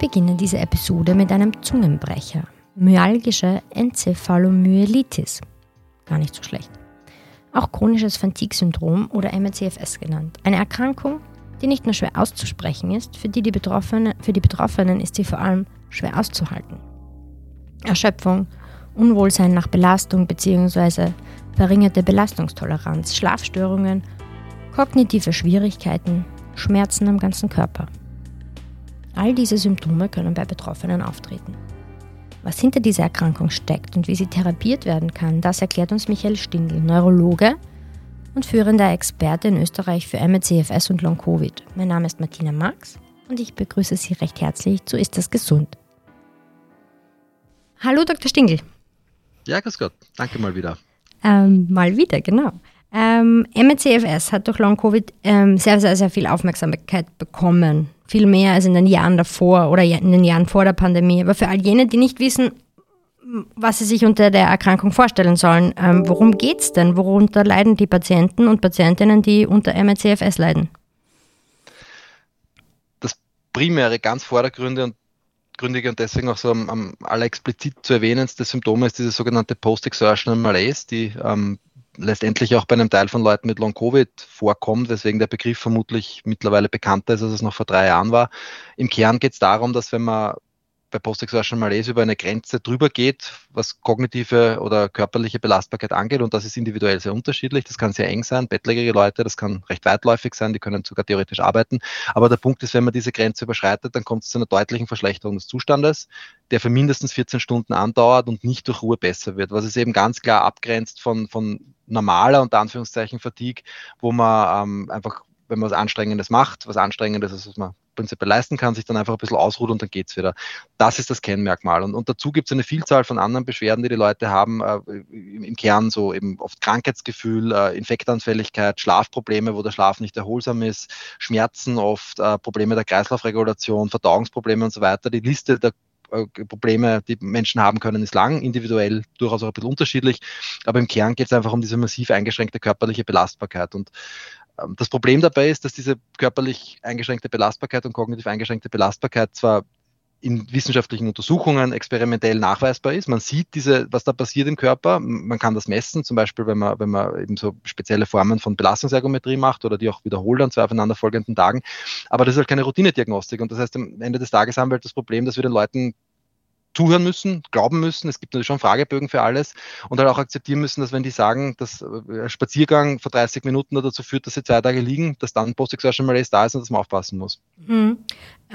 beginne diese Episode mit einem Zungenbrecher. Myalgische Enzephalomyelitis. Gar nicht so schlecht. Auch chronisches Fatigue-Syndrom oder MCFS genannt. Eine Erkrankung, die nicht nur schwer auszusprechen ist, für die, die Betroffene, für die Betroffenen ist sie vor allem schwer auszuhalten. Erschöpfung, Unwohlsein nach Belastung bzw. verringerte Belastungstoleranz, Schlafstörungen, kognitive Schwierigkeiten, Schmerzen am ganzen Körper. All diese Symptome können bei Betroffenen auftreten. Was hinter dieser Erkrankung steckt und wie sie therapiert werden kann, das erklärt uns Michael Stindl, Neurologe und führender Experte in Österreich für MCFS und Long-Covid. Mein Name ist Martina Marx und ich begrüße Sie recht herzlich zu Ist das gesund? Hallo Dr. Stingl. Ja, grüß Gott. Danke mal wieder. Ähm, mal wieder, genau. Ähm, MCFS hat durch Long-Covid ähm, sehr, sehr, sehr viel Aufmerksamkeit bekommen. Viel mehr als in den Jahren davor oder in den Jahren vor der Pandemie. Aber für all jene, die nicht wissen, was sie sich unter der Erkrankung vorstellen sollen, ähm, worum geht es denn? Worunter leiden die Patienten und Patientinnen, die unter MCFS leiden? Das primäre, ganz vordergründige und und deswegen auch so am, am aller explizit zu erwähnen, das Symptom ist diese sogenannte Post-Exertional Malaise, die ähm, letztendlich auch bei einem Teil von Leuten mit Long-Covid vorkommt, weswegen der Begriff vermutlich mittlerweile bekannter ist, als es noch vor drei Jahren war. Im Kern geht es darum, dass wenn man bei Postexertional Malaise über eine Grenze drüber geht, was kognitive oder körperliche Belastbarkeit angeht. Und das ist individuell sehr unterschiedlich. Das kann sehr eng sein, bettlägerige Leute, das kann recht weitläufig sein, die können sogar theoretisch arbeiten. Aber der Punkt ist, wenn man diese Grenze überschreitet, dann kommt es zu einer deutlichen Verschlechterung des Zustandes, der für mindestens 14 Stunden andauert und nicht durch Ruhe besser wird. Was es eben ganz klar abgrenzt von, von normaler, unter Anführungszeichen, Fatigue, wo man ähm, einfach wenn man was Anstrengendes macht, was Anstrengendes ist, was man prinzipiell leisten kann, sich dann einfach ein bisschen ausruht und dann geht es wieder. Das ist das Kennmerkmal. Und, und dazu gibt es eine Vielzahl von anderen Beschwerden, die die Leute haben, äh, im, im, Kern so eben oft Krankheitsgefühl, äh, Infektanfälligkeit, Schlafprobleme, wo der Schlaf nicht erholsam ist, Schmerzen oft, äh, Probleme der Kreislaufregulation, Verdauungsprobleme und so weiter. Die Liste der äh, Probleme, die Menschen haben können, ist lang, individuell durchaus auch ein bisschen unterschiedlich, aber im Kern geht es einfach um diese massiv eingeschränkte körperliche Belastbarkeit. Und das Problem dabei ist, dass diese körperlich eingeschränkte Belastbarkeit und kognitiv eingeschränkte Belastbarkeit zwar in wissenschaftlichen Untersuchungen experimentell nachweisbar ist. Man sieht diese, was da passiert im Körper. Man kann das messen, zum Beispiel, wenn man, wenn man eben so spezielle Formen von Belastungsergometrie macht oder die auch wiederholt an zwei aufeinanderfolgenden Tagen. Aber das ist halt keine Routinediagnostik. Und das heißt, am Ende des Tages haben wir halt das Problem, dass wir den Leuten zuhören müssen, glauben müssen. Es gibt natürlich schon Fragebögen für alles und halt auch akzeptieren müssen, dass wenn die sagen, dass ein Spaziergang vor 30 Minuten dazu führt, dass sie zwei Tage liegen, dass dann Post-Exertion Malaise da ist und dass man aufpassen muss. Mhm.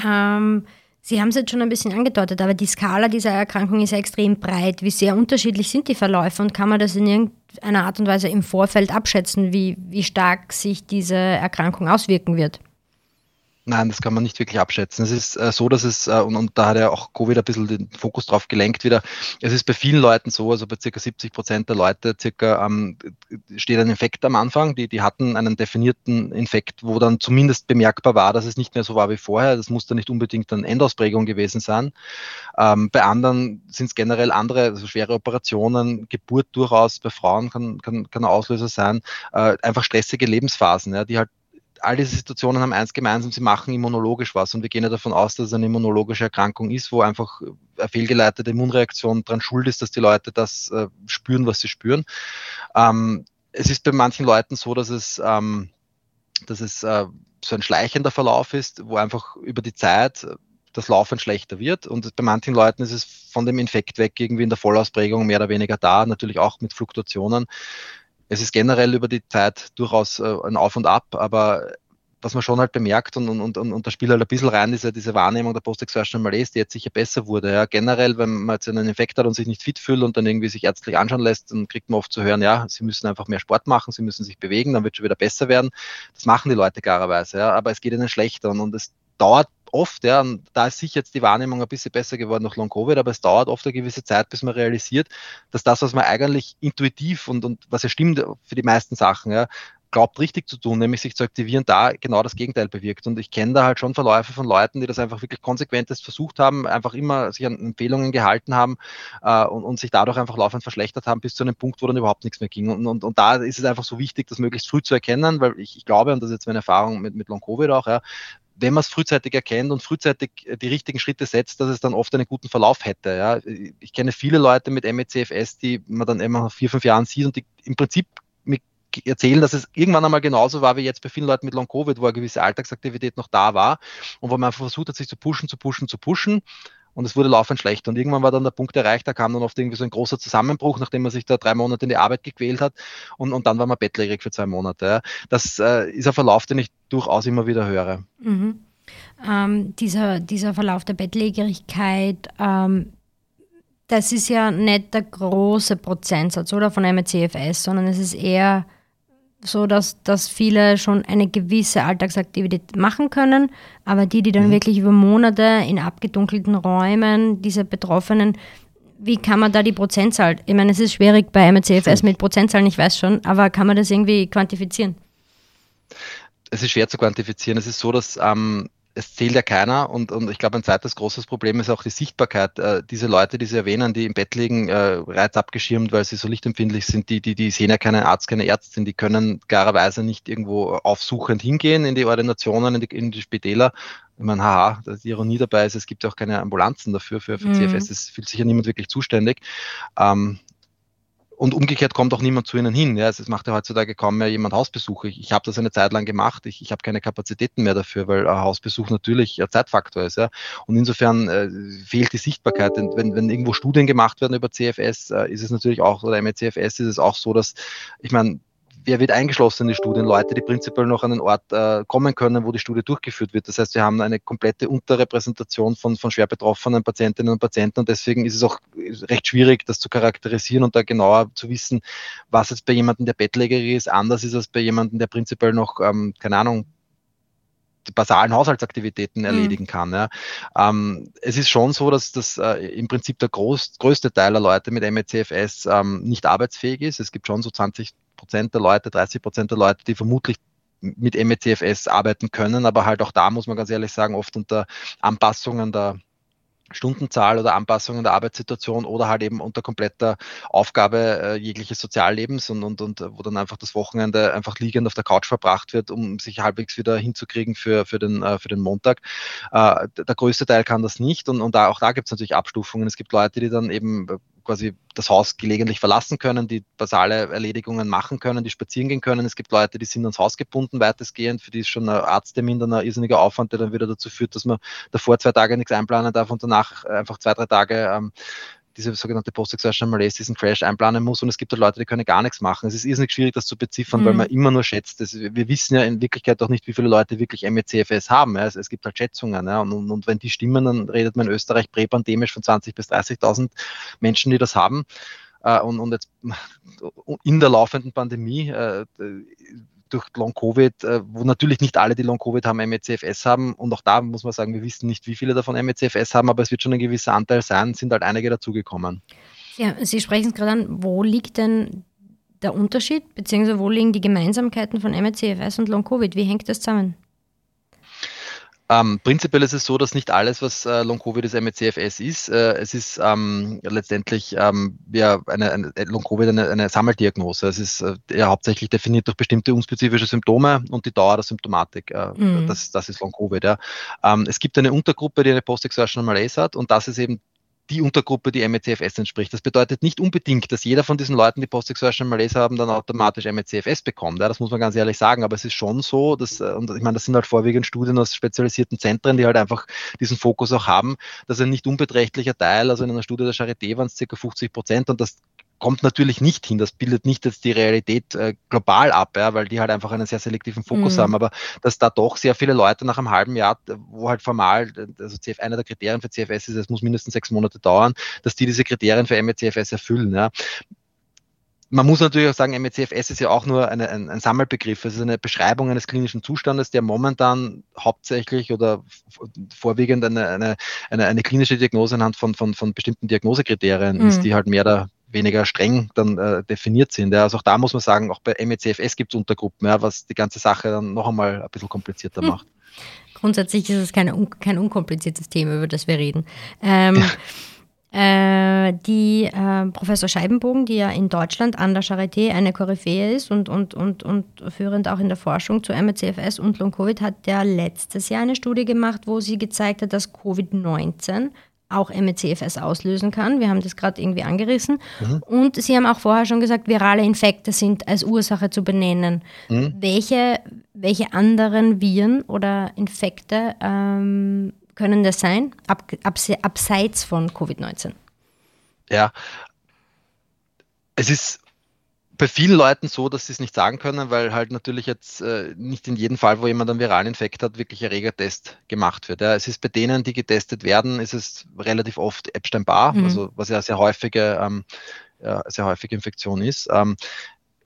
Ähm, Sie haben es jetzt schon ein bisschen angedeutet, aber die Skala dieser Erkrankung ist ja extrem breit. Wie sehr unterschiedlich sind die Verläufe und kann man das in irgendeiner Art und Weise im Vorfeld abschätzen, wie, wie stark sich diese Erkrankung auswirken wird? Nein, das kann man nicht wirklich abschätzen. Es ist äh, so, dass es, äh, und, und, da hat ja auch Covid ein bisschen den Fokus drauf gelenkt wieder, es ist bei vielen Leuten so, also bei circa 70 Prozent der Leute circa ähm, steht ein Infekt am Anfang, die, die hatten einen definierten Infekt, wo dann zumindest bemerkbar war, dass es nicht mehr so war wie vorher. Das muss dann nicht unbedingt eine Endausprägung gewesen sein. Ähm, bei anderen sind es generell andere, also schwere Operationen, Geburt durchaus bei Frauen kann, kann, kann ein Auslöser sein, äh, einfach stressige Lebensphasen, ja, die halt all diese Situationen haben eins gemeinsam, sie machen immunologisch was und wir gehen ja davon aus, dass es eine immunologische Erkrankung ist, wo einfach eine fehlgeleitete Immunreaktion dran schuld ist, dass die Leute das äh, spüren, was sie spüren. Ähm, es ist bei manchen Leuten so, dass es, ähm, dass es äh, so ein schleichender Verlauf ist, wo einfach über die Zeit das Laufen schlechter wird. Und bei manchen Leuten ist es von dem Infekt weg irgendwie in der Vollausprägung mehr oder weniger da, natürlich auch mit Fluktuationen es ist generell über die Zeit durchaus äh, ein Auf und Ab, aber was man schon halt bemerkt und, und, und, und da spielt halt ein bisschen rein, diese, diese Wahrnehmung der Post-Exertional Malaise, die jetzt sicher besser wurde. Ja. Generell, wenn man jetzt einen Infekt hat und sich nicht fit fühlt und dann irgendwie sich ärztlich anschauen lässt, dann kriegt man oft zu hören, ja, sie müssen einfach mehr Sport machen, sie müssen sich bewegen, dann wird schon wieder besser werden. Das machen die Leute klarerweise, ja, aber es geht ihnen schlechter und, und es dauert oft, ja, und da ist sicher jetzt die Wahrnehmung ein bisschen besser geworden nach Long Covid, aber es dauert oft eine gewisse Zeit, bis man realisiert, dass das, was man eigentlich intuitiv und, und was ja stimmt für die meisten Sachen, ja, glaubt richtig zu tun, nämlich sich zu aktivieren, da genau das Gegenteil bewirkt. Und ich kenne da halt schon Verläufe von Leuten, die das einfach wirklich konsequentest versucht haben, einfach immer sich an Empfehlungen gehalten haben äh, und, und, sich dadurch einfach laufend verschlechtert haben, bis zu einem Punkt, wo dann überhaupt nichts mehr ging. Und, und, und da ist es einfach so wichtig, das möglichst früh zu erkennen, weil ich, ich glaube, und das ist jetzt meine Erfahrung mit, mit Long-Covid auch, ja, wenn man es frühzeitig erkennt und frühzeitig die richtigen Schritte setzt, dass es dann oft einen guten Verlauf hätte. Ja. Ich kenne viele Leute mit MECFS, die man dann immer nach vier, fünf Jahren sieht und die im Prinzip erzählen, dass es irgendwann einmal genauso war wie jetzt bei vielen Leuten mit Long Covid, wo eine gewisse Alltagsaktivität noch da war und wo man einfach versucht hat, sich zu pushen, zu pushen, zu pushen. Und es wurde laufend schlechter. Und irgendwann war dann der Punkt erreicht, da kam dann oft irgendwie so ein großer Zusammenbruch, nachdem man sich da drei Monate in die Arbeit gequält hat. Und, und dann war man bettlägerig für zwei Monate. Das äh, ist ein Verlauf, den ich durchaus immer wieder höre. Mhm. Ähm, dieser, dieser Verlauf der Bettlägerigkeit, ähm, das ist ja nicht der große Prozentsatz oder von MECFS, sondern es ist eher so, dass, dass viele schon eine gewisse Alltagsaktivität machen können, aber die, die dann mhm. wirklich über Monate in abgedunkelten Räumen, diese Betroffenen, wie kann man da die Prozentzahl, ich meine, es ist schwierig bei MECFS mit Prozentzahlen, ich weiß schon, aber kann man das irgendwie quantifizieren? Es ist schwer zu quantifizieren. Es ist so, dass ähm, es zählt ja keiner und, und ich glaube, ein zweites großes Problem ist auch die Sichtbarkeit. Äh, diese Leute, die Sie erwähnen, die im Bett liegen, äh, reizabgeschirmt, weil sie so lichtempfindlich sind, die, die, die sehen ja keinen Arzt, keine Ärztin, die können klarerweise nicht irgendwo aufsuchend hingehen in die Ordinationen, in die, in die Spitäler. Ich meine, haha, die Ironie dabei ist, es gibt auch keine Ambulanzen dafür, für, für mhm. CFS, es fühlt sich ja niemand wirklich zuständig. Ähm, und umgekehrt kommt auch niemand zu ihnen hin. Ja, es macht ja heutzutage kaum mehr jemand Hausbesuche. Ich, ich habe das eine Zeit lang gemacht. Ich, ich habe keine Kapazitäten mehr dafür, weil ein Hausbesuch natürlich ein Zeitfaktor ist. Ja. Und insofern äh, fehlt die Sichtbarkeit. Wenn, wenn irgendwo Studien gemacht werden über CFS, äh, ist es natürlich auch, oder MECFS ist es auch so, dass, ich meine, wer wird eingeschlossen in die Studien? Leute, die prinzipiell noch an den Ort äh, kommen können, wo die Studie durchgeführt wird. Das heißt, wir haben eine komplette Unterrepräsentation von, von schwer betroffenen Patientinnen und Patienten und deswegen ist es auch recht schwierig, das zu charakterisieren und da genauer zu wissen, was jetzt bei jemandem, der bettlägerig ist, anders ist als bei jemandem, der prinzipiell noch, ähm, keine Ahnung, basalen Haushaltsaktivitäten mhm. erledigen kann. Ja. Ähm, es ist schon so, dass das äh, im Prinzip der groß, größte Teil der Leute mit MECFS ähm, nicht arbeitsfähig ist. Es gibt schon so 20 Prozent der Leute, 30 Prozent der Leute, die vermutlich mit MECFS arbeiten können, aber halt auch da muss man ganz ehrlich sagen, oft unter Anpassungen der Stundenzahl oder Anpassungen der Arbeitssituation oder halt eben unter kompletter Aufgabe äh, jegliches Soziallebens und, und, und wo dann einfach das Wochenende einfach liegend auf der Couch verbracht wird, um sich halbwegs wieder hinzukriegen für, für, den, äh, für den Montag. Äh, der größte Teil kann das nicht und, und da, auch da gibt es natürlich Abstufungen. Es gibt Leute, die dann eben quasi das Haus gelegentlich verlassen können, die basale Erledigungen machen können, die spazieren gehen können. Es gibt Leute, die sind ans Haus gebunden, weitestgehend. Für die ist schon ein Arzttermin dann ein irrsinniger Aufwand, der dann wieder dazu führt, dass man davor zwei Tage nichts einplanen darf und danach einfach zwei, drei Tage ähm, diese sogenannte Post-Exertional Malaise, diesen Crash einplanen muss und es gibt halt Leute, die können gar nichts machen. Es ist irrsinnig schwierig, das zu beziffern, mhm. weil man immer nur schätzt. Das, wir wissen ja in Wirklichkeit auch nicht, wie viele Leute wirklich MECFS haben. Ja. Es, es, gibt halt Schätzungen. Ja. Und, und, und, wenn die stimmen, dann redet man in Österreich präpandemisch von 20.000 bis 30.000 Menschen, die das haben. Äh, und, und jetzt in der laufenden Pandemie äh, durch Long-Covid, äh, wo natürlich nicht alle, die Long-Covid haben, MECFS haben. Und auch da muss man sagen, wir wissen nicht, wie viele davon MECFS haben, aber es wird schon ein gewisser Anteil sein, sind halt einige dazugekommen. Ja, Sie sprechen es gerade an, wo liegt denn der Unterschied, beziehungsweise wo liegen die Gemeinsamkeiten von MECFS und Long-Covid? Wie hängt das zusammen? Ähm, prinzipiell ist es so, dass nicht alles, was äh, Long-Covid ist, MECFS ist. Äh, es ist ähm, letztendlich ähm, ja, eine, eine Long-Covid eine, eine, Sammeldiagnose. Es ist äh, ja hauptsächlich definiert durch bestimmte unspezifische Symptome und die Dauer der Symptomatik. Äh, mhm. das, das ist Long-Covid. Ja. Ähm, es gibt eine Untergruppe, die eine Post-Exertional Malaise hat und das ist eben die Untergruppe, die MECFS entspricht. Das bedeutet nicht unbedingt, dass jeder von diesen Leuten, die Post-Exertional Malaise haben, dann automatisch MECFS bekommt. Ja, das muss man ganz ehrlich sagen. Aber es ist schon so, dass, äh, und ich meine, das sind halt vorwiegend Studien aus spezialisierten Zentren, die halt einfach diesen Fokus auch haben, dass ein nicht unbeträchtlicher Teil, also in einer Studie der Charité waren es ca. 50 Prozent und das kommt natürlich nicht hin. Das bildet nicht jetzt die Realität äh, global ab, ja, weil die halt einfach einen sehr selektiven Fokus mhm. haben. Aber dass da doch sehr viele Leute nach einem halben Jahr, wo halt formal, also CF, einer der Kriterien für CFS ist, es muss mindestens sechs Monate dauern, dass die diese Kriterien für MECFS erfüllen. Ja. Man muss natürlich auch sagen, MECFS ist ja auch nur eine, ein, ein, Sammelbegriff. Es ist eine Beschreibung eines klinischen Zustandes, der momentan hauptsächlich oder vorwiegend eine, eine, eine, klinische Diagnose anhand von, von, von bestimmten Diagnosekriterien mhm. ist, die halt mehr da weniger streng dann äh, definiert sind. Ja. Also auch da muss man sagen, auch bei MECFS gibt es Untergruppen, ja, was die ganze Sache dann noch einmal ein bisschen komplizierter hm. macht. Grundsätzlich ist es keine, kein unkompliziertes Thema, über das wir reden. Ähm, Äh, die äh, Professor Scheibenbogen, die ja in Deutschland an der Charité eine Koryphäe ist und, und, und, und führend auch in der Forschung zu MCFS und Long-Covid, hat ja letztes Jahr eine Studie gemacht, wo sie gezeigt hat, dass Covid-19 auch MECFS auslösen kann. Wir haben das gerade irgendwie angerissen. Mhm. Und Sie haben auch vorher schon gesagt, virale Infekte sind als Ursache zu benennen. Mhm. Welche, welche anderen Viren oder Infekte ähm, können das sein, ab, ab, abseits von Covid-19? Ja, es ist bei vielen Leuten so, dass sie es nicht sagen können, weil halt natürlich jetzt äh, nicht in jedem Fall, wo jemand einen viralen Infekt hat, wirklich Erregertest gemacht wird. Ja. Es ist bei denen, die getestet werden, ist es relativ oft Epstein-Barr, mhm. also was ja sehr häufige, ähm, ja, sehr häufige Infektion ist. Ähm,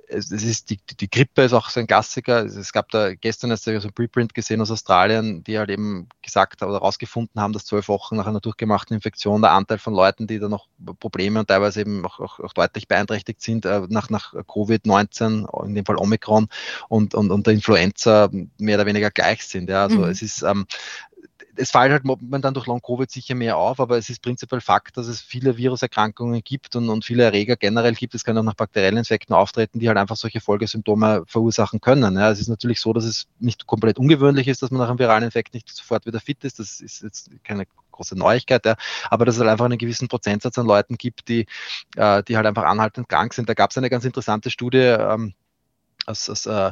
es, es ist die, die Grippe ist auch so ein Klassiker. Es gab da gestern erst so ein Preprint gesehen aus Australien, die halt eben gesagt oder herausgefunden haben, dass zwölf Wochen nach einer durchgemachten Infektion der Anteil von Leuten, die da noch Probleme und teilweise eben auch, auch, auch deutlich beeinträchtigt sind, äh, nach, nach Covid-19, in dem Fall Omikron und, und, und der Influenza mehr oder weniger gleich sind. Ja. Also mhm. es ist ähm, es fällt halt momentan durch Long-Covid sicher mehr auf, aber es ist prinzipiell Fakt, dass es viele Viruserkrankungen gibt und, und viele Erreger generell gibt. Es können auch nach bakteriellen Infekten auftreten, die halt einfach solche Folgesymptome verursachen können. Ja, es ist natürlich so, dass es nicht komplett ungewöhnlich ist, dass man nach einem viralen Infekt nicht sofort wieder fit ist. Das ist jetzt keine große Neuigkeit, ja. aber dass es halt einfach einen gewissen Prozentsatz an Leuten gibt, die, äh, die halt einfach anhaltend krank sind. Da gab es eine ganz interessante Studie, ähm, aus, aus, äh,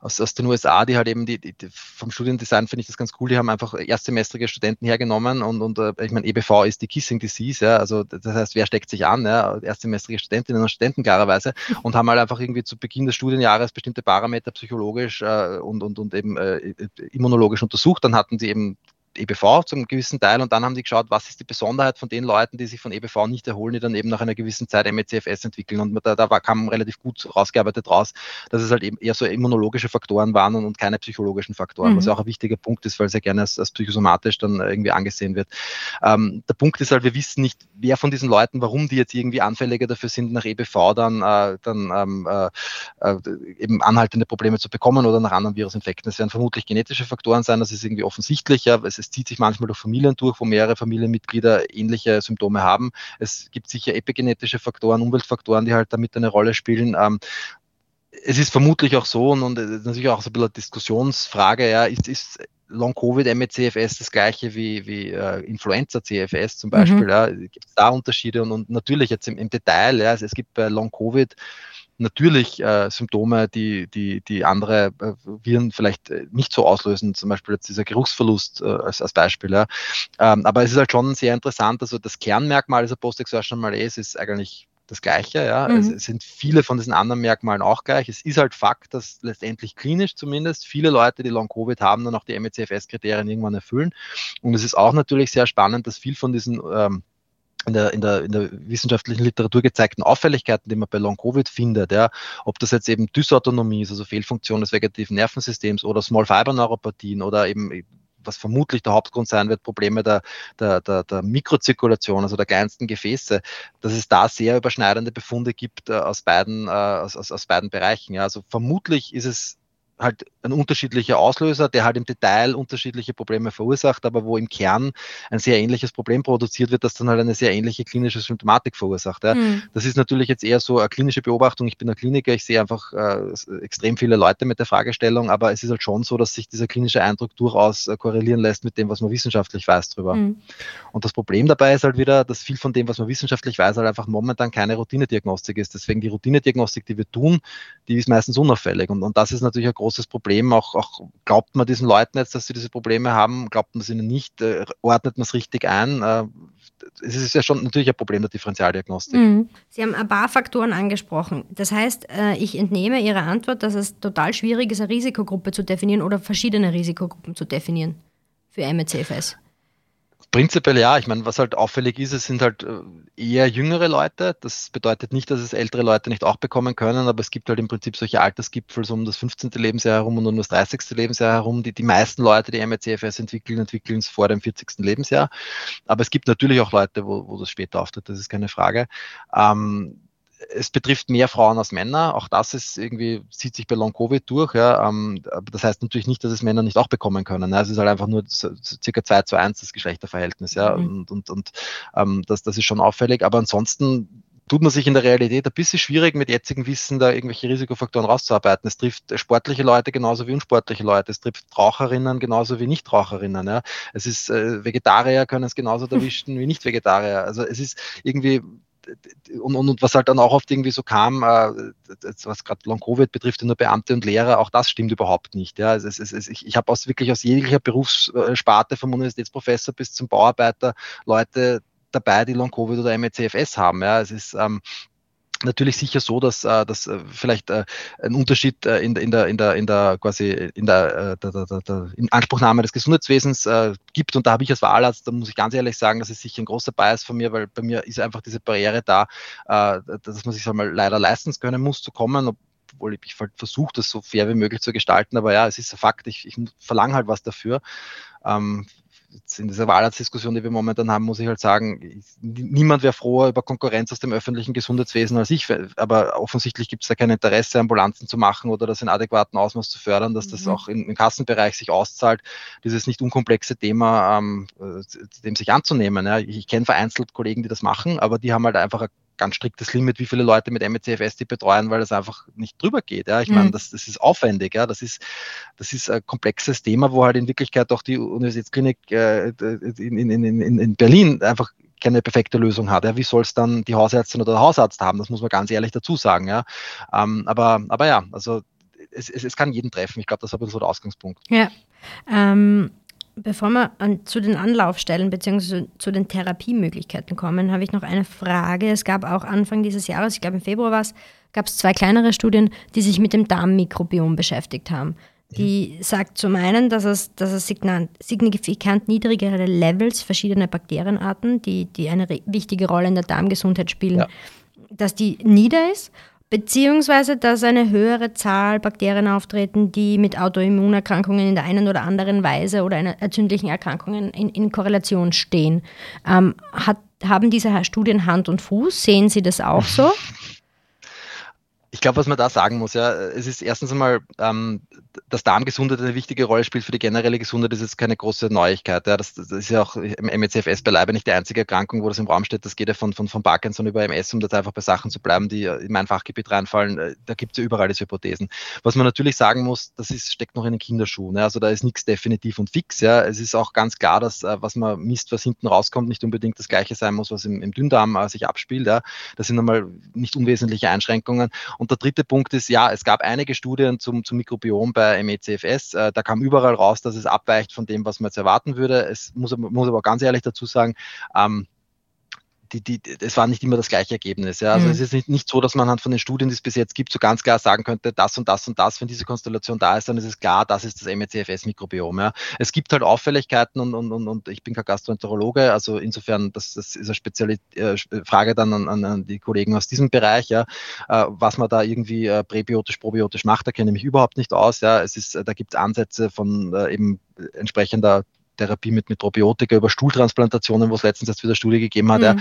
aus, aus den USA, die halt eben die, die, vom Studiendesign finde ich das ganz cool, die haben einfach erstsemestrige Studenten hergenommen und, und äh, ich meine, EBV ist die Kissing Disease, ja, also das heißt, wer steckt sich an, ja, erstsemestrige Studentinnen und Studenten klarerweise und haben halt einfach irgendwie zu Beginn des Studienjahres bestimmte Parameter psychologisch äh, und, und, und eben äh, immunologisch untersucht, dann hatten sie eben EBV zum gewissen Teil und dann haben die geschaut, was ist die Besonderheit von den Leuten, die sich von EBV nicht erholen, die dann eben nach einer gewissen Zeit MECFS entwickeln. Und da, da kam relativ gut rausgearbeitet raus, dass es halt eben eher so immunologische Faktoren waren und, und keine psychologischen Faktoren, mhm. was ja auch ein wichtiger Punkt ist, weil sehr gerne als, als psychosomatisch dann irgendwie angesehen wird. Ähm, der Punkt ist halt, wir wissen nicht, wer von diesen Leuten, warum die jetzt irgendwie anfälliger dafür sind, nach EBV dann, äh, dann ähm, äh, äh, eben anhaltende Probleme zu bekommen oder nach anderen Virusinfekten. Es werden vermutlich genetische Faktoren sein, das ist irgendwie offensichtlich, ja, es ist es zieht sich manchmal durch Familien durch, wo mehrere Familienmitglieder ähnliche Symptome haben. Es gibt sicher epigenetische Faktoren, Umweltfaktoren, die halt damit eine Rolle spielen. Ähm, es ist vermutlich auch so und, und natürlich auch so ein bisschen eine Diskussionsfrage, ja, ist, ist Long-Covid MECFS das gleiche wie, wie äh, Influenza-CFS zum Beispiel? Mhm. Ja? Gibt es da Unterschiede? Und, und natürlich jetzt im, im Detail, ja, also es gibt bei Long-Covid natürlich äh, Symptome, die, die, die andere äh, Viren vielleicht äh, nicht so auslösen, zum Beispiel jetzt dieser Geruchsverlust äh, als, als Beispiel. Ja. Ähm, aber es ist halt schon sehr interessant, also das Kernmerkmal dieser Post-Exertional Malaise ist eigentlich das Gleiche. Ja. Mhm. Es sind viele von diesen anderen Merkmalen auch gleich. Es ist halt Fakt, dass letztendlich klinisch zumindest viele Leute, die Long-Covid haben, dann auch die MECFS-Kriterien irgendwann erfüllen. Und es ist auch natürlich sehr spannend, dass viel von diesen ähm, in der, in, der, in der wissenschaftlichen Literatur gezeigten Auffälligkeiten, die man bei Long-Covid findet, ja, ob das jetzt eben Dysautonomie ist, also Fehlfunktion des vegetativen Nervensystems oder Small Fiber Neuropathien oder eben was vermutlich der Hauptgrund sein wird, Probleme der, der, der, der Mikrozirkulation, also der kleinsten Gefäße, dass es da sehr überschneidende Befunde gibt äh, aus, beiden, äh, aus, aus, aus beiden Bereichen. Ja. Also vermutlich ist es halt ein unterschiedlicher Auslöser, der halt im Detail unterschiedliche Probleme verursacht, aber wo im Kern ein sehr ähnliches Problem produziert wird, das dann halt eine sehr ähnliche klinische Symptomatik verursacht. Ja. Mhm. Das ist natürlich jetzt eher so eine klinische Beobachtung. Ich bin ein Kliniker, ich sehe einfach äh, extrem viele Leute mit der Fragestellung, aber es ist halt schon so, dass sich dieser klinische Eindruck durchaus äh, korrelieren lässt mit dem, was man wissenschaftlich weiß drüber. Mhm. Und das Problem dabei ist halt wieder, dass viel von dem, was man wissenschaftlich weiß, halt einfach momentan keine Routinediagnostik ist. Deswegen die Routinediagnostik, die wir tun, die ist meistens unauffällig. Und, und das ist natürlich ein großes Problem. Auch, auch glaubt man diesen Leuten jetzt, dass sie diese Probleme haben, glaubt man es ihnen nicht, äh, ordnet man es richtig ein. Äh, es ist ja schon natürlich ein Problem der Differentialdiagnostik. Mhm. Sie haben ein paar Faktoren angesprochen. Das heißt, äh, ich entnehme Ihrer Antwort, dass es total schwierig ist, eine Risikogruppe zu definieren oder verschiedene Risikogruppen zu definieren für MECFS. Prinzipiell ja, ich meine, was halt auffällig ist, es sind halt äh, eher jüngere Leute. Das bedeutet nicht, dass es ältere Leute nicht auch bekommen können, aber es gibt halt im Prinzip solche Altersgipfel so um das 15. Lebensjahr herum und um das 30. Lebensjahr herum. Die, die meisten Leute, die MECFS entwickeln, entwickeln es vor dem 40. Lebensjahr. Aber es gibt natürlich auch Leute, wo, wo das später auftritt, das ist keine Frage. Ähm, es betrifft mehr Frauen als Männer. Auch das ist irgendwie, zieht sich bei Long Covid durch. Ja. Ähm, aber das heißt natürlich nicht, dass es Männer nicht auch bekommen können. Es ist halt einfach nur circa 2 zu 1 das Geschlechterverhältnis. Ja. Mhm. Und, und, und ähm, das, das ist schon auffällig. Aber ansonsten tut man sich in der Realität ein bisschen schwierig, mit jetzigem Wissen da irgendwelche Risikofaktoren rauszuarbeiten. Es trifft sportliche Leute genauso wie unsportliche Leute. Es trifft Raucherinnen genauso wie Nichtraucherinnen. Ja. Es ist äh, Vegetarier können es genauso erwischen wie Nicht-Vegetarier. Also es ist irgendwie und, und, und, was halt dann auch oft irgendwie so kam, äh, was gerade Long-Covid betrifft, nur Beamte und Lehrer, auch das stimmt überhaupt nicht. Ja. Es, es, es, ich ich habe aus wirklich aus jeglicher Berufssparte vom Universitätsprofessor bis zum Bauarbeiter Leute dabei, die Long-Covid oder MECFS haben. Ja. Es ist ähm, natürlich sicher so, dass, äh, dass äh, vielleicht äh, ein Unterschied in, in, der, in, der, in der quasi in der, der, der, der in Anspruchnahme des Gesundheitswesens gibt. Und da habe ich als Wahlarzt, da muss ich ganz ehrlich sagen, das ist sicher ein großer Bias von mir, weil bei mir ist einfach diese Barriere da, dass man sich einmal leider leisten können muss zu kommen, obwohl ich halt versuche, das so fair wie möglich zu gestalten. Aber ja, es ist ein Fakt, ich, ich verlange halt was dafür. Ähm, in dieser Wahlratsdiskussion, die wir momentan haben, muss ich halt sagen, niemand wäre froher über Konkurrenz aus dem öffentlichen Gesundheitswesen als ich. Aber offensichtlich gibt es da kein Interesse, Ambulanzen zu machen oder das in adäquatem Ausmaß zu fördern, dass das mhm. auch im, im Kassenbereich sich auszahlt, dieses nicht unkomplexe Thema ähm, äh, dem sich anzunehmen. Ja. Ich, ich kenne vereinzelt Kollegen, die das machen, aber die haben halt einfach ein ganz striktes Limit, wie viele Leute mit MECFS die betreuen, weil das einfach nicht drüber geht. Ja. Ich mhm. meine, das, das ist aufwendig, ja. Das ist, das ist ein komplexes Thema, wo halt in Wirklichkeit auch die Universitätsklinik äh, in, in, in, in Berlin einfach keine perfekte Lösung hat. Ja. Wie soll es dann die Hausärztin oder der Hausarzt haben? Das muss man ganz ehrlich dazu sagen. Ja. Ähm, aber, aber ja, also es, es, es kann jeden treffen. Ich glaube, das war so der Ausgangspunkt. Ja. Ähm, Bevor wir an, zu den Anlaufstellen bzw. zu den Therapiemöglichkeiten kommen, habe ich noch eine Frage. Es gab auch Anfang dieses Jahres, ich glaube im Februar war es, gab es zwei kleinere Studien, die sich mit dem Darmmikrobiom beschäftigt haben. Die ja. sagt zum einen, dass es, dass es signifikant niedrigere Levels verschiedener Bakterienarten, die, die eine wichtige Rolle in der Darmgesundheit spielen, ja. dass die nieder ist beziehungsweise dass eine höhere Zahl Bakterien auftreten, die mit Autoimmunerkrankungen in der einen oder anderen Weise oder einer entzündlichen Erkrankungen in, in Korrelation stehen. Ähm, hat, haben diese Studien Hand und Fuß? Sehen Sie das auch so? Ich glaube, was man da sagen muss, ja, es ist erstens einmal, ähm, dass Darmgesundheit eine wichtige Rolle spielt für die generelle Gesundheit, ist jetzt keine große Neuigkeit. Ja. Das, das ist ja auch im MECFS beileibe nicht die einzige Erkrankung, wo das im Raum steht. Das geht ja von, von, von Parkinson über MS, um das einfach bei Sachen zu bleiben, die in mein Fachgebiet reinfallen. Äh, da gibt es ja überall diese Hypothesen. Was man natürlich sagen muss, das ist, steckt noch in den Kinderschuhen. Ja. Also da ist nichts definitiv und fix. Ja. Es ist auch ganz klar, dass äh, was man misst, was hinten rauskommt, nicht unbedingt das gleiche sein muss, was im, im Dünndarm äh, sich abspielt. Ja. Das sind einmal nicht unwesentliche Einschränkungen. Und der dritte Punkt ist, ja, es gab einige Studien zum, zum Mikrobiom bei MECFS. Äh, da kam überall raus, dass es abweicht von dem, was man jetzt erwarten würde. Es muss, muss aber ganz ehrlich dazu sagen, ähm, die, die, es war nicht immer das gleiche Ergebnis. Ja. Also mhm. es ist nicht, nicht so, dass man anhand von den Studien, die es bis jetzt gibt, so ganz klar sagen könnte, das und das und das, wenn diese Konstellation da ist, dann ist es klar, das ist das MECFS-Mikrobiom. Ja. Es gibt halt Auffälligkeiten und, und, und, und ich bin kein Gastroenterologe, also insofern, das, das ist eine spezielle äh, Frage dann an, an, an, die Kollegen aus diesem Bereich, ja, äh, was man da irgendwie äh, präbiotisch, probiotisch macht, da kenne ich mich überhaupt nicht aus. Ja. Es ist, da gibt es Ansätze von eben entsprechender Therapie mit, mit Probiotika über Stuhltransplantationen, wo es letztens erst wieder Studie gegeben hat, mhm. ja,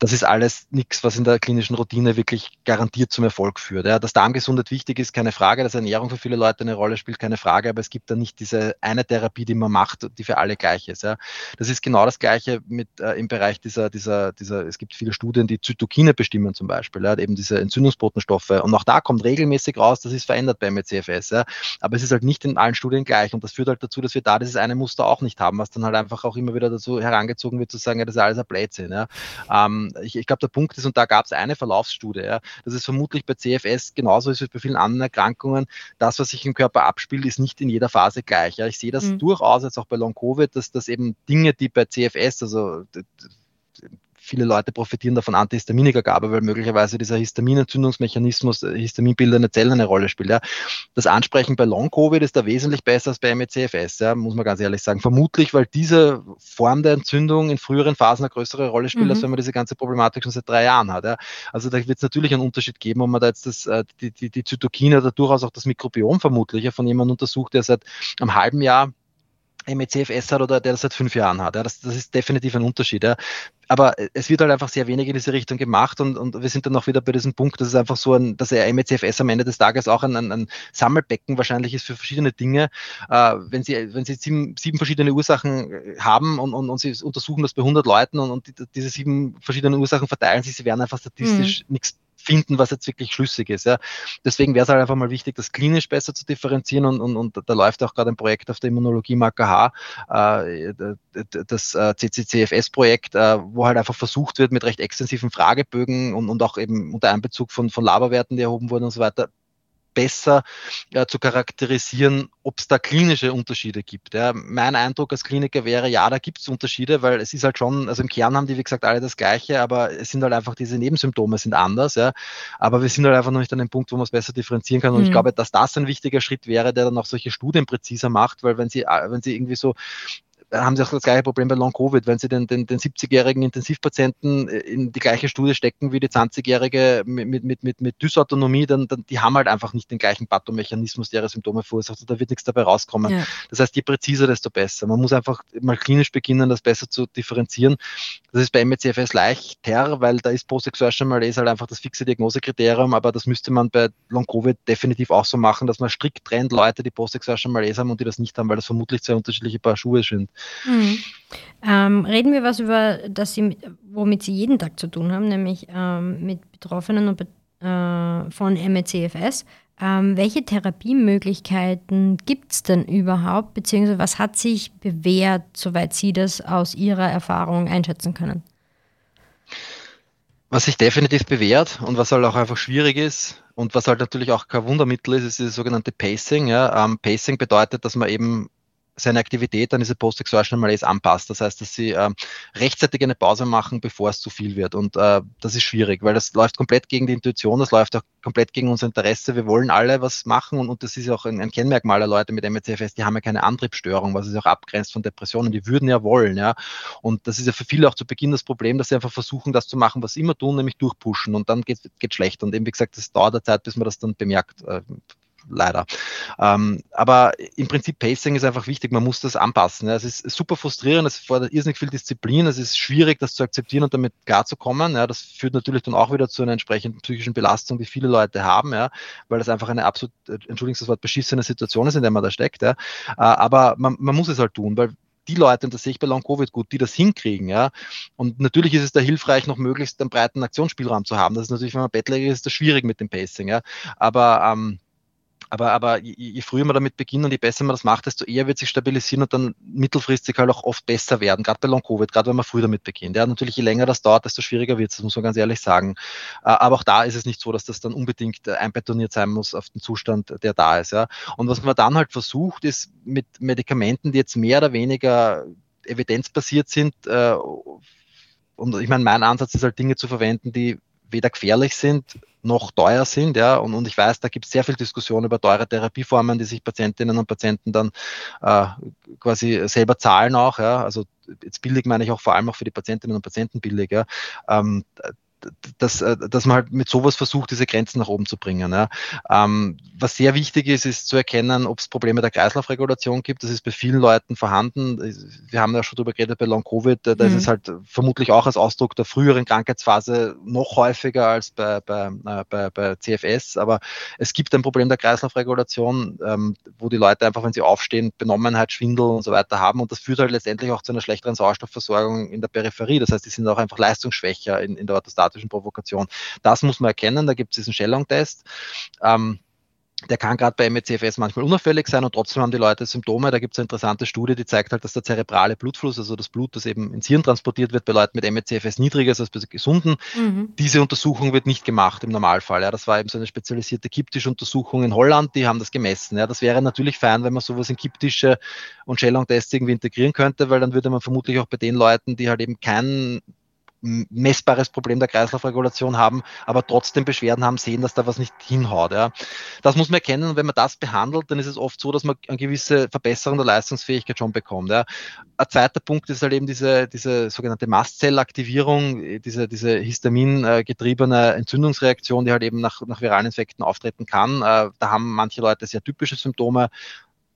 das ist alles nichts, was in der klinischen Routine wirklich garantiert zum Erfolg führt. Ja, dass Darmgesundheit wichtig ist, keine Frage, dass Ernährung für viele Leute eine Rolle spielt, keine Frage, aber es gibt da nicht diese eine Therapie, die man macht, die für alle gleich ist. Ja. Das ist genau das Gleiche mit äh, im Bereich dieser, dieser, dieser, es gibt viele Studien, die Zytokine bestimmen zum Beispiel, ja, eben diese Entzündungsbotenstoffe. Und auch da kommt regelmäßig raus, das ist verändert bei MCFS. Ja. Aber es ist halt nicht in allen Studien gleich und das führt halt dazu, dass wir da dieses eine Muster auch nicht haben, was dann halt einfach auch immer wieder dazu herangezogen wird, zu sagen, ja, das ist alles ein Blödsinn. Ja. Ähm, ich, ich glaube, der Punkt ist, und da gab es eine Verlaufsstudie, ja, dass es vermutlich bei CFS genauso ist wie bei vielen anderen Erkrankungen. Das, was sich im Körper abspielt, ist nicht in jeder Phase gleich. Ja. Ich sehe das mhm. durchaus jetzt auch bei Long-Covid, dass das eben Dinge, die bei CFS, also viele Leute profitieren davon Antihistaminika-Gabe, weil möglicherweise dieser Histaminentzündungsmechanismus, äh, histaminbildende Zellen eine Rolle spielt. Ja. Das Ansprechen bei Long-Covid ist da wesentlich besser als bei MECFS, ja, muss man ganz ehrlich sagen. Vermutlich, weil diese Form der Entzündung in früheren Phasen eine größere Rolle spielt, mhm. als wenn man diese ganze Problematik schon seit drei Jahren hat. Ja. Also da wird es natürlich einen Unterschied geben, ob man da jetzt das, äh, die, die, die Zytokine oder durchaus auch das Mikrobiom vermutlich ja, von jemandem untersucht, der seit einem halben Jahr MECFS hat oder der das seit fünf Jahren hat. Ja, das, das ist definitiv ein Unterschied. Ja. Aber es wird halt einfach sehr wenig in diese Richtung gemacht und, und wir sind dann auch wieder bei diesem Punkt, dass es einfach so ein, dass der MECFS am Ende des Tages auch ein, ein, ein Sammelbecken wahrscheinlich ist für verschiedene Dinge. Äh, wenn Sie, wenn Sie sieben, sieben verschiedene Ursachen haben und, und, und Sie untersuchen das bei 100 Leuten und, und diese sieben verschiedenen Ursachen verteilen sich, Sie werden einfach statistisch mhm. nichts finden, was jetzt wirklich schlüssig ist. Ja. Deswegen wäre es halt einfach mal wichtig, das klinisch besser zu differenzieren und, und, und da läuft auch gerade ein Projekt auf der Immunologie Marker H, äh, das äh, CCCFS-Projekt, äh, wo halt einfach versucht wird, mit recht extensiven Fragebögen und, und auch eben unter Einbezug von, von Laberwerten, die erhoben wurden und so weiter, besser äh, zu charakterisieren, ob es da klinische Unterschiede gibt. Ja. Mein Eindruck als Kliniker wäre, ja, da gibt es Unterschiede, weil es ist halt schon, also im Kern haben die, wie gesagt, alle das Gleiche, aber es sind halt einfach diese Nebensymptome sind anders. Ja. Aber wir sind halt einfach noch nicht an dem Punkt, wo man es besser differenzieren kann. Und mhm. ich glaube, dass das ein wichtiger Schritt wäre, der dann auch solche Studien präziser macht, weil wenn sie, äh, wenn sie irgendwie so haben sie auch das gleiche Problem bei Long-Covid. Wenn sie den, den, den 70-jährigen Intensivpatienten äh, in die gleiche Studie stecken wie die 20-jährige mit, mit, mit, mit Dysautonomie, dann, dann die haben halt einfach nicht den gleichen Pathomechanismus, der ihre Symptome verursacht. Da wird nichts dabei rauskommen. Ja. Das heißt, je präziser, desto besser. Man muss einfach mal klinisch beginnen, das besser zu differenzieren. Das ist bei MECFS leichter, weil da ist Post-Exertion Malaise halt einfach das fixe Diagnosekriterium, aber das müsste man bei Long-Covid definitiv auch so machen, dass man strikt trennt Leute, die Post-Exertion Malaise haben und die das nicht haben, weil das vermutlich zwei unterschiedliche Paar Schuhe sind. Mhm. Ähm, reden wir was über das, Sie, womit Sie jeden Tag zu tun haben, nämlich ähm, mit Betroffenen und, äh, von MECFS. Ähm, welche Therapiemöglichkeiten gibt es denn überhaupt, beziehungsweise was hat sich bewährt, soweit Sie das aus Ihrer Erfahrung einschätzen können? Was sich definitiv bewährt und was halt auch einfach schwierig ist und was halt natürlich auch kein Wundermittel ist, ist das sogenannte Pacing. Ja. Ähm, Pacing bedeutet, dass man eben seine Aktivität an diese Post-Exertional Malaise anpasst. Das heißt, dass sie äh, rechtzeitig eine Pause machen, bevor es zu viel wird. Und äh, das ist schwierig, weil das läuft komplett gegen die Intuition, das läuft auch komplett gegen unser Interesse. Wir wollen alle was machen und, und das ist auch ein, ein Kennmerkmal der Leute mit MECFS, die haben ja keine Antriebsstörung, was es auch abgrenzt von Depressionen. Die würden ja wollen, ja. Und das ist ja für viele auch zu Beginn das Problem, dass sie einfach versuchen, das zu machen, was sie immer tun, nämlich durchpushen und dann geht es schlecht. Und eben, wie gesagt, das dauert eine Zeit, bis man das dann bemerkt. Äh, leider. Ähm, aber im Prinzip Pacing ist einfach wichtig, man muss das anpassen. Ja. Es ist super frustrierend, es fordert irrsinnig viel Disziplin, es ist schwierig, das zu akzeptieren und damit klarzukommen. Ja. Das führt natürlich dann auch wieder zu einer entsprechenden psychischen Belastung, die viele Leute haben, ja, weil das einfach eine absolut, äh, entschuldigung das Wort, beschissene Situation ist, in der man da steckt. Ja. Äh, aber man, man muss es halt tun, weil die Leute, und das sehe ich bei Long Covid gut, die das hinkriegen, ja. Und natürlich ist es da hilfreich, noch möglichst einen breiten Aktionsspielraum zu haben. Das ist natürlich, wenn man Bettler ist, ist das schwierig mit dem Pacing, ja. Aber ähm, aber, aber je, je, früher man damit beginnt und je besser man das macht, desto eher wird sich stabilisieren und dann mittelfristig halt auch oft besser werden, gerade bei Long-Covid, gerade wenn man früh damit beginnt. Ja, natürlich, je länger das dauert, desto schwieriger wird es, das muss man ganz ehrlich sagen. Aber auch da ist es nicht so, dass das dann unbedingt äh, einbetoniert sein muss auf den Zustand, der da ist. Ja. Und was man dann halt versucht, ist mit Medikamenten, die jetzt mehr oder weniger evidenzbasiert sind, äh, und ich meine, mein Ansatz ist halt Dinge zu verwenden, die weder gefährlich sind noch teuer sind. Ja, und, und ich weiß, da gibt es sehr viel Diskussion über teure Therapieformen, die sich Patientinnen und Patienten dann äh, quasi selber zahlen auch. Ja. Also jetzt billig meine ich auch vor allem auch für die Patientinnen und Patienten billig. Ja. Ähm, dass, äh, dass man halt mit sowas versucht, diese Grenzen nach oben zu bringen. Ja. Ähm, was sehr wichtig ist, ist zu erkennen, ob es Probleme der Kreislaufregulation gibt. Das ist bei vielen Leuten vorhanden. Wir haben ja schon darüber geredet bei Long Covid. Da mhm. ist es halt vermutlich auch als Ausdruck der früheren Krankheitsphase noch häufiger als bei, bei, äh, bei, bei CFS. Aber es gibt ein Problem der Kreislaufregulation, ähm, wo die Leute einfach, wenn sie aufstehen, Benommenheit, Schwindel und so weiter haben. Und das führt halt letztendlich auch zu einer schlechteren Sauerstoffversorgung in der Peripherie. Das heißt, die sind auch einfach leistungsschwächer in, in der Orthostatik statischen Provokation. Das muss man erkennen, da gibt es diesen Shellong-Test. Ähm, der kann gerade bei MECFS manchmal unauffällig sein und trotzdem haben die Leute Symptome. Da gibt es eine interessante Studie, die zeigt halt, dass der zerebrale Blutfluss, also das Blut, das eben ins Hirn transportiert wird, bei Leuten mit MECFS niedriger ist als bei Gesunden. Mhm. Diese Untersuchung wird nicht gemacht im Normalfall. Ja. Das war eben so eine spezialisierte Kiptisch-Untersuchung in Holland, die haben das gemessen. Ja. Das wäre natürlich fein, wenn man sowas in Kiptische und Shellong-Tests irgendwie integrieren könnte, weil dann würde man vermutlich auch bei den Leuten, die halt eben keinen messbares Problem der Kreislaufregulation haben, aber trotzdem Beschwerden haben, sehen, dass da was nicht hinhaut. Ja. Das muss man erkennen und wenn man das behandelt, dann ist es oft so, dass man eine gewisse Verbesserung der Leistungsfähigkeit schon bekommt. Ja. Ein zweiter Punkt ist halt eben diese, diese sogenannte Mastzellaktivierung, diese, diese histamingetriebene Entzündungsreaktion, die halt eben nach, nach viralen Infekten auftreten kann. Äh, da haben manche Leute sehr typische Symptome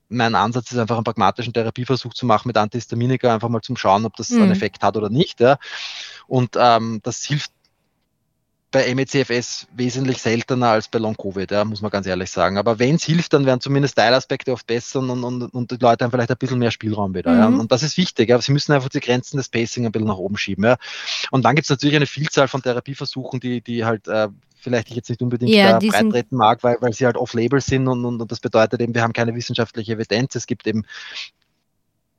mein Ansatz ist einfach einen pragmatischen Therapieversuch zu machen mit Antihistaminika, einfach mal zum Schauen, ob das mhm. einen Effekt hat oder nicht. Ja. Und ähm, das hilft bei MECFS wesentlich seltener als bei Long-Covid, ja, muss man ganz ehrlich sagen. Aber wenn es hilft, dann werden zumindest Teilaspekte oft besser und, und, und die Leute haben vielleicht ein bisschen mehr Spielraum wieder. Mhm. Ja. Und das ist wichtig. Ja. Sie müssen einfach die Grenzen des Pacing ein bisschen nach oben schieben. Ja. Und dann gibt es natürlich eine Vielzahl von Therapieversuchen, die, die halt äh, vielleicht ich jetzt nicht unbedingt ja, da breitreten mag, weil, weil sie halt off-label sind und, und, und das bedeutet eben, wir haben keine wissenschaftliche Evidenz. Es gibt eben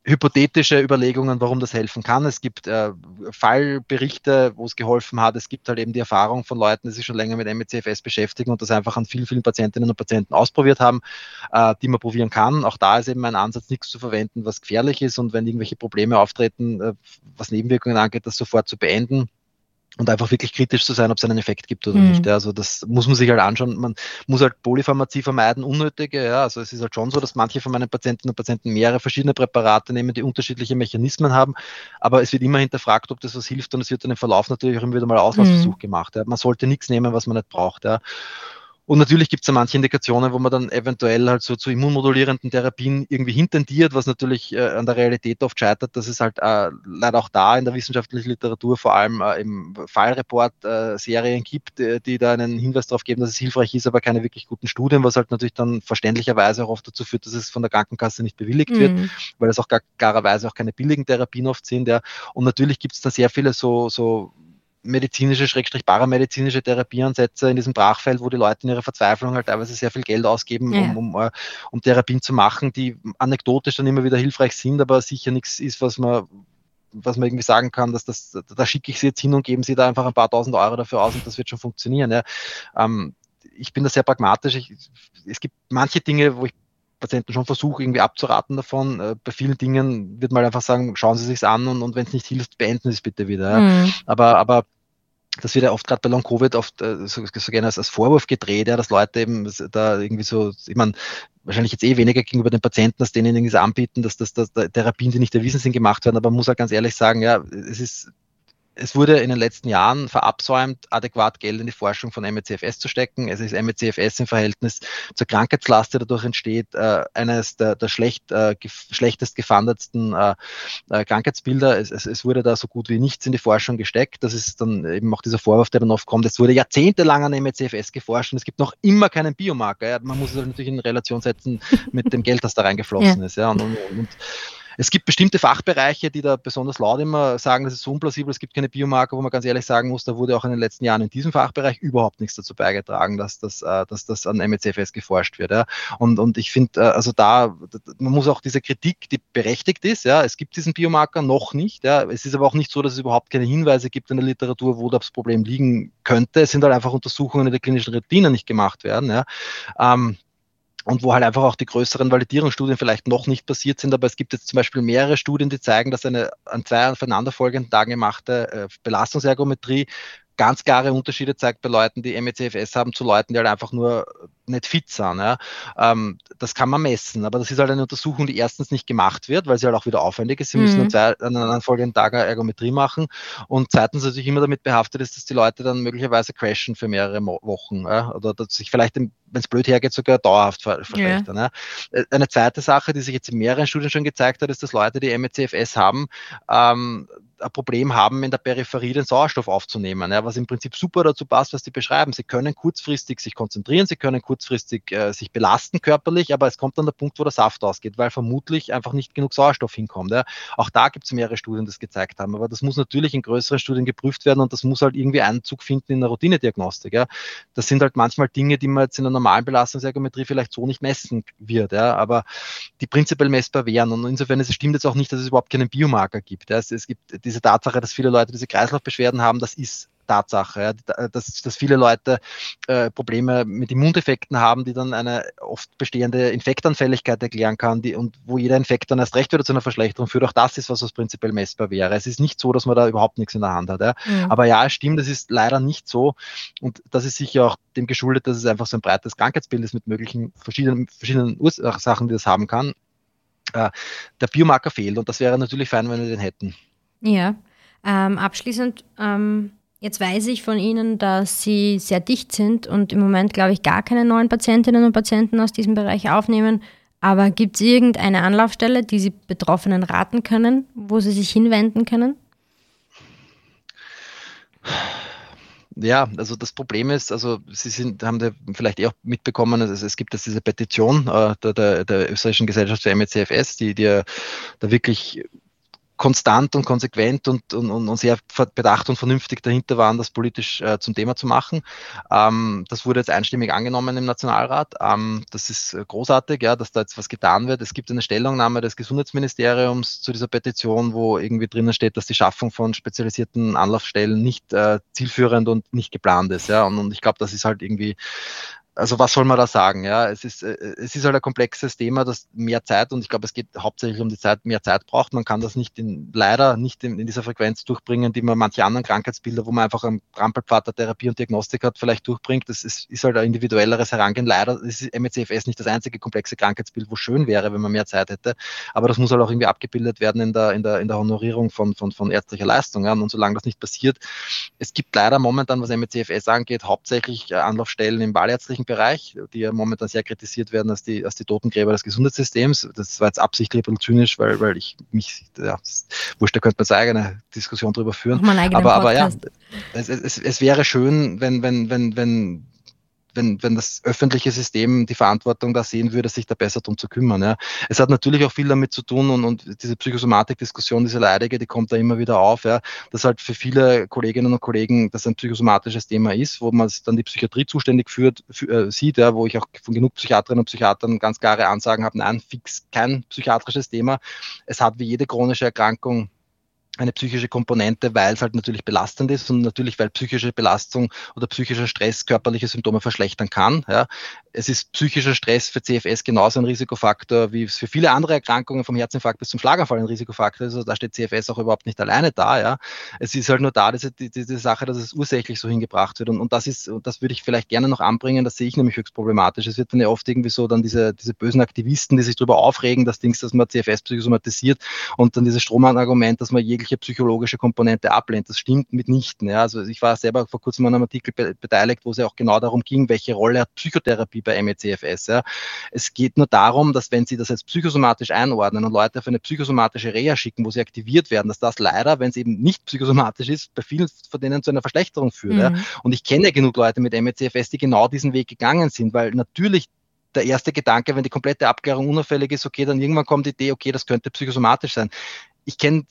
hypothetische Überlegungen, warum das helfen kann. Es gibt äh, Fallberichte, wo es geholfen hat. Es gibt halt eben die Erfahrung von Leuten, die sich schon länger mit MECFS beschäftigen und das einfach an vielen, vielen Patientinnen und Patienten ausprobiert haben, äh, die man probieren kann. Auch da ist eben mein Ansatz, nichts zu verwenden, was gefährlich ist und wenn irgendwelche Probleme auftreten, äh, was Nebenwirkungen angeht, das sofort zu beenden und einfach wirklich kritisch zu sein, ob es einen Effekt gibt oder mhm. nicht. Ja, also das muss man sich halt anschauen. Man muss halt Polypharmazie vermeiden, unnötige. Ja, also es ist halt schon so, dass manche von meinen Patientinnen und Patienten mehrere verschiedene Präparate nehmen, die unterschiedliche Mechanismen haben. Aber es wird immer hinterfragt, ob das was hilft und es wird dann im Verlauf natürlich auch immer wieder mal Auslassversuch mhm. gemacht. Ja. Man sollte nichts nehmen, was man nicht braucht. Ja. Und natürlich gibt es ja manche Indikationen, wo man dann eventuell halt so zu immunmodulierenden Therapien irgendwie hintendiert, was natürlich äh, an der Realität oft scheitert, dass es halt äh, leider auch da in der wissenschaftlichen Literatur vor allem äh, im Fallreport äh, Serien gibt, die da einen Hinweis darauf geben, dass es hilfreich ist, aber keine wirklich guten Studien, was halt natürlich dann verständlicherweise auch oft dazu führt, dass es von der Krankenkasse nicht bewilligt mhm. wird, weil es auch gar, klarerweise auch keine billigen Therapien oft sind. Ja. Und natürlich gibt es da sehr viele so, so medizinische, schrägstrich paramedizinische Therapieansätze in diesem Brachfeld, wo die Leute in ihrer Verzweiflung halt teilweise sehr viel Geld ausgeben, ja. um, um, äh, um Therapien zu machen, die anekdotisch dann immer wieder hilfreich sind, aber sicher nichts ist, was man was man irgendwie sagen kann, dass das, da schicke ich sie jetzt hin und geben sie da einfach ein paar tausend Euro dafür aus und das wird schon funktionieren. Ja. Ähm, ich bin da sehr pragmatisch. Ich, es gibt manche Dinge, wo ich Patienten schon versuche, irgendwie abzuraten davon. Äh, bei vielen Dingen wird man einfach sagen, schauen Sie sich's an und, und wenn es nicht hilft, beenden Sie es bitte wieder. Ja. Mhm. Aber, aber das wird ja oft gerade bei Long Covid oft äh, so, so gerne als, als Vorwurf gedreht, ja, dass Leute eben da irgendwie so, ich meine, wahrscheinlich jetzt eh weniger gegenüber den Patienten, dass denen irgendwie anbieten, dass das dass, dass Therapien, die nicht erwiesen sind, gemacht werden. Aber man muss halt ganz ehrlich sagen, ja, es ist es wurde in den letzten Jahren verabsäumt, adäquat Geld in die Forschung von MECFS zu stecken. Es ist MECFS im Verhältnis zur Krankheitslast, die dadurch entsteht, äh, eines der, der schlecht, äh, gef schlechtest gefundetsten äh, äh, Krankheitsbilder. Es, es, es, wurde da so gut wie nichts in die Forschung gesteckt. Das ist dann eben auch dieser Vorwurf, der dann oft kommt. Es wurde jahrzehntelang an MECFS geforscht und es gibt noch immer keinen Biomarker. Ja. Man muss es natürlich in Relation setzen mit dem Geld, das da reingeflossen ja. ist. Ja. Und, und, und es gibt bestimmte Fachbereiche, die da besonders laut immer sagen, das ist so unplausibel, es gibt keine Biomarker, wo man ganz ehrlich sagen muss, da wurde auch in den letzten Jahren in diesem Fachbereich überhaupt nichts dazu beigetragen, dass das, äh, dass das an MECFS geforscht wird. Ja. Und, und ich finde, äh, also da, man muss auch diese Kritik, die berechtigt ist, ja, es gibt diesen Biomarker noch nicht. Ja. Es ist aber auch nicht so, dass es überhaupt keine Hinweise gibt in der Literatur, wo das Problem liegen könnte. Es sind halt einfach Untersuchungen in der klinischen Retina nicht gemacht werden. Ja. Ähm, und wo halt einfach auch die größeren Validierungsstudien vielleicht noch nicht passiert sind. Aber es gibt jetzt zum Beispiel mehrere Studien, die zeigen, dass eine an zwei aufeinanderfolgenden Tagen gemachte äh, Belastungsergometrie ganz klare Unterschiede zeigt bei Leuten, die MECFS haben, zu Leuten, die halt einfach nur nicht fit sind. Ja. Ähm, das kann man messen, aber das ist halt eine Untersuchung, die erstens nicht gemacht wird, weil sie halt auch wieder aufwendig ist. Sie mhm. müssen an, zwei, an einem folgenden Tag eine Ergometrie machen und zweitens natürlich immer damit behaftet ist, dass die Leute dann möglicherweise crashen für mehrere Wochen ja, oder dass sich vielleicht, wenn es blöd hergeht, sogar dauerhaft verschlechtern. Ja. Ja. Äh, eine zweite Sache, die sich jetzt in mehreren Studien schon gezeigt hat, ist, dass Leute, die MECFS haben, ähm, ein Problem haben, in der Peripherie den Sauerstoff aufzunehmen, ja, was im Prinzip super dazu passt, was die beschreiben. Sie können kurzfristig sich konzentrieren, sie können kurzfristig äh, sich belasten körperlich, aber es kommt dann der Punkt, wo der Saft ausgeht, weil vermutlich einfach nicht genug Sauerstoff hinkommt. Ja. Auch da gibt es mehrere Studien, die das gezeigt haben, aber das muss natürlich in größeren Studien geprüft werden und das muss halt irgendwie Einzug finden in der Routinediagnostik. Ja. Das sind halt manchmal Dinge, die man jetzt in der normalen Belastungsergometrie vielleicht so nicht messen wird, ja, aber die prinzipiell messbar wären. Und insofern es stimmt jetzt auch nicht, dass es überhaupt keinen Biomarker gibt. Ja. Es, es gibt diese Tatsache, dass viele Leute diese Kreislaufbeschwerden haben, das ist Tatsache, ja, dass, dass viele Leute äh, Probleme mit Immundefekten haben, die dann eine oft bestehende Infektanfälligkeit erklären kann die, und wo jeder Infekt dann erst recht wieder zu einer Verschlechterung führt. Auch das ist was, was prinzipiell messbar wäre. Es ist nicht so, dass man da überhaupt nichts in der Hand hat. Ja. Mhm. Aber ja, es stimmt, es ist leider nicht so und das ist sicher auch dem geschuldet, dass es einfach so ein breites Krankheitsbild ist mit möglichen verschiedenen, verschiedenen Ursachen, die das haben kann. Äh, der Biomarker fehlt und das wäre natürlich fein, wenn wir den hätten. Ja, ähm, abschließend, ähm, jetzt weiß ich von Ihnen, dass Sie sehr dicht sind und im Moment, glaube ich, gar keine neuen Patientinnen und Patienten aus diesem Bereich aufnehmen. Aber gibt es irgendeine Anlaufstelle, die Sie Betroffenen raten können, wo sie sich hinwenden können? Ja, also das Problem ist, also Sie sind, haben da vielleicht eh auch mitbekommen, also es gibt jetzt diese Petition äh, der, der, der österreichischen Gesellschaft für MECFS, die, die da wirklich konstant und konsequent und, und, und sehr bedacht und vernünftig dahinter waren, das politisch äh, zum Thema zu machen. Ähm, das wurde jetzt einstimmig angenommen im Nationalrat. Ähm, das ist äh, großartig, ja, dass da jetzt was getan wird. Es gibt eine Stellungnahme des Gesundheitsministeriums zu dieser Petition, wo irgendwie drinnen steht, dass die Schaffung von spezialisierten Anlaufstellen nicht äh, zielführend und nicht geplant ist. Ja, und, und ich glaube, das ist halt irgendwie also was soll man da sagen? Ja, es ist, äh, es ist halt ein komplexes Thema, das mehr Zeit und ich glaube, es geht hauptsächlich um die Zeit, mehr Zeit braucht. Man kann das nicht in, leider nicht in, in dieser Frequenz durchbringen, die man manche anderen Krankheitsbilder, wo man einfach am Trampelpfad der Therapie und Diagnostik hat, vielleicht durchbringt. Das ist, ist halt ein individuelleres Herangehen. Leider ist MECFS nicht das einzige komplexe Krankheitsbild, wo schön wäre, wenn man mehr Zeit hätte. Aber das muss halt auch irgendwie abgebildet werden in der, in der, in der Honorierung von, von, von ärztlicher Leistung. Ja. Und solange das nicht passiert, es gibt leider momentan, was MECFS angeht, hauptsächlich Anlaufstellen im ballärztlichen Bereich, die ja momentan sehr kritisiert werden als die, als die Totengräber des Gesundheitssystems. Das war jetzt absichtlich ein bisschen zynisch, weil, weil ich mich, ja, wurscht, da könnte man sagen, eine Diskussion darüber führen. Aber, aber ja, es, es, es wäre schön, wenn, wenn, wenn, wenn wenn, wenn das öffentliche System die Verantwortung da sehen würde, sich da besser drum zu kümmern. Ja. Es hat natürlich auch viel damit zu tun und, und diese Psychosomatik-Diskussion, diese leidige, die kommt da immer wieder auf, ja, dass halt für viele Kolleginnen und Kollegen das ein psychosomatisches Thema ist, wo man dann die Psychiatrie zuständig führt, für, äh, sieht, ja, wo ich auch von genug Psychiaterinnen und Psychiatern ganz klare Ansagen habe, nein, fix kein psychiatrisches Thema. Es hat wie jede chronische Erkrankung eine psychische Komponente, weil es halt natürlich belastend ist und natürlich, weil psychische Belastung oder psychischer Stress körperliche Symptome verschlechtern kann. Ja. Es ist psychischer Stress für CFS genauso ein Risikofaktor, wie es für viele andere Erkrankungen vom Herzinfarkt bis zum Schlaganfall ein Risikofaktor ist. Also da steht CFS auch überhaupt nicht alleine da. Ja. Es ist halt nur da, diese, diese Sache, dass es ursächlich so hingebracht wird. Und, und das ist, das würde ich vielleicht gerne noch anbringen, das sehe ich nämlich höchst problematisch. Es wird dann ja oft irgendwie so dann diese, diese bösen Aktivisten, die sich darüber aufregen, dass Dings, dass man CFS psychosomatisiert und dann dieses Strohmann-Argument, dass man jegliche psychologische Komponente ablehnt. Das stimmt mitnichten. Ja. Also ich war selber vor kurzem an einem Artikel be beteiligt, wo es ja auch genau darum ging, welche Rolle hat Psychotherapie bei MECFS. Ja. Es geht nur darum, dass wenn Sie das jetzt psychosomatisch einordnen und Leute auf eine psychosomatische Reha schicken, wo sie aktiviert werden, dass das leider, wenn es eben nicht psychosomatisch ist, bei vielen von denen zu einer Verschlechterung führt. Mhm. Ja. Und ich kenne genug Leute mit MECFS, die genau diesen Weg gegangen sind, weil natürlich der erste Gedanke, wenn die komplette Abklärung unauffällig ist, okay, dann irgendwann kommt die Idee, okay, das könnte psychosomatisch sein. Ich kenne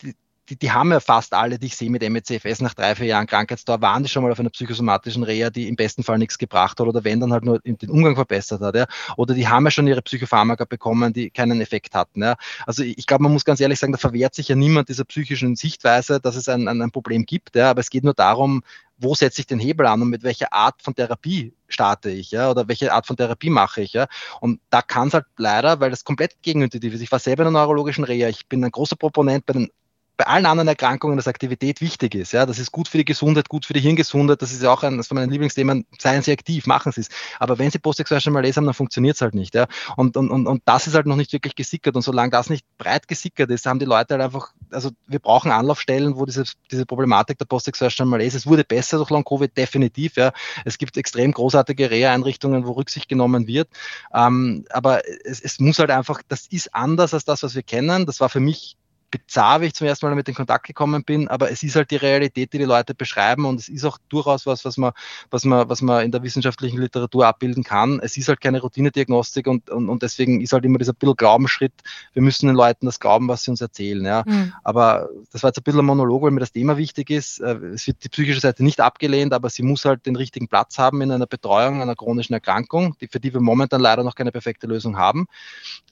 die, die haben ja fast alle, die ich sehe mit MECFS nach drei, vier Jahren Krankheitsdauer, waren die schon mal auf einer psychosomatischen Reha, die im besten Fall nichts gebracht hat oder wenn dann halt nur den Umgang verbessert hat. Ja. Oder die haben ja schon ihre Psychopharmaka bekommen, die keinen Effekt hatten. Ja. Also ich glaube, man muss ganz ehrlich sagen, da verwehrt sich ja niemand dieser psychischen Sichtweise, dass es ein, ein, ein Problem gibt. Ja. Aber es geht nur darum, wo setze ich den Hebel an und mit welcher Art von Therapie starte ich, ja, oder welche Art von Therapie mache ich, ja. Und da kann es halt leider, weil das komplett gegenintuitiv ist. Ich war selber in einer neurologischen Reha, ich bin ein großer Proponent bei den bei allen anderen Erkrankungen, dass Aktivität wichtig ist. Ja, das ist gut für die Gesundheit, gut für die Hirngesundheit. Das ist ja auch ein, das von meinen Lieblingsthemen. Seien Sie aktiv, machen Sie es. Aber wenn Sie postsexuelle Malaise haben, dann funktioniert es halt nicht. Ja, und, und, und, und das ist halt noch nicht wirklich gesickert. Und solange das nicht breit gesickert ist, haben die Leute halt einfach, also wir brauchen Anlaufstellen, wo diese, diese Problematik der postsexuellen Malaise, es wurde besser durch Long-Covid, definitiv. Ja, es gibt extrem großartige Reha-Einrichtungen, wo Rücksicht genommen wird. Ähm, aber es, es muss halt einfach, das ist anders als das, was wir kennen. Das war für mich bizarr, wie ich zum ersten Mal damit in Kontakt gekommen bin, aber es ist halt die Realität, die die Leute beschreiben und es ist auch durchaus was, was man, was man, was man in der wissenschaftlichen Literatur abbilden kann. Es ist halt keine Routinediagnostik und, und, und deswegen ist halt immer dieser bisschen Glaubensschritt, wir müssen den Leuten das glauben, was sie uns erzählen. Ja. Mhm. Aber das war jetzt ein bisschen ein Monolog, weil mir das Thema wichtig ist. Äh, es wird die psychische Seite nicht abgelehnt, aber sie muss halt den richtigen Platz haben in einer Betreuung einer chronischen Erkrankung, die, für die wir momentan leider noch keine perfekte Lösung haben.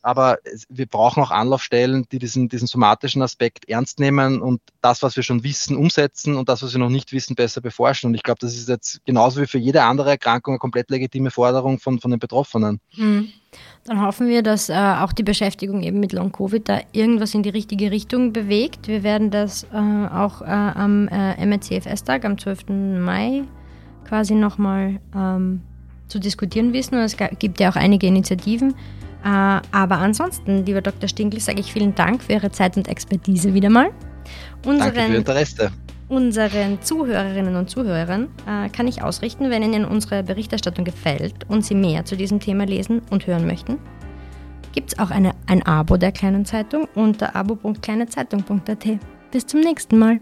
Aber wir brauchen auch Anlaufstellen, die diesen, diesen somatischen psychologischen Aspekt ernst nehmen und das, was wir schon wissen, umsetzen und das, was wir noch nicht wissen, besser beforschen. Und ich glaube, das ist jetzt genauso wie für jede andere Erkrankung eine komplett legitime Forderung von, von den Betroffenen. Mhm. Dann hoffen wir, dass äh, auch die Beschäftigung eben mit Long-Covid da irgendwas in die richtige Richtung bewegt. Wir werden das äh, auch äh, am äh, MRCFS-Tag am 12. Mai quasi nochmal ähm, zu diskutieren wissen. Und es gibt ja auch einige Initiativen. Äh, aber ansonsten, lieber Dr. Stinkl, sage ich vielen Dank für Ihre Zeit und Expertise wieder mal. Unseren, Danke für Interesse. Unseren Zuhörerinnen und Zuhörern äh, kann ich ausrichten, wenn Ihnen unsere Berichterstattung gefällt und Sie mehr zu diesem Thema lesen und hören möchten, gibt es auch eine, ein Abo der Kleinen Zeitung unter abo.kleinezeitung.at. Bis zum nächsten Mal.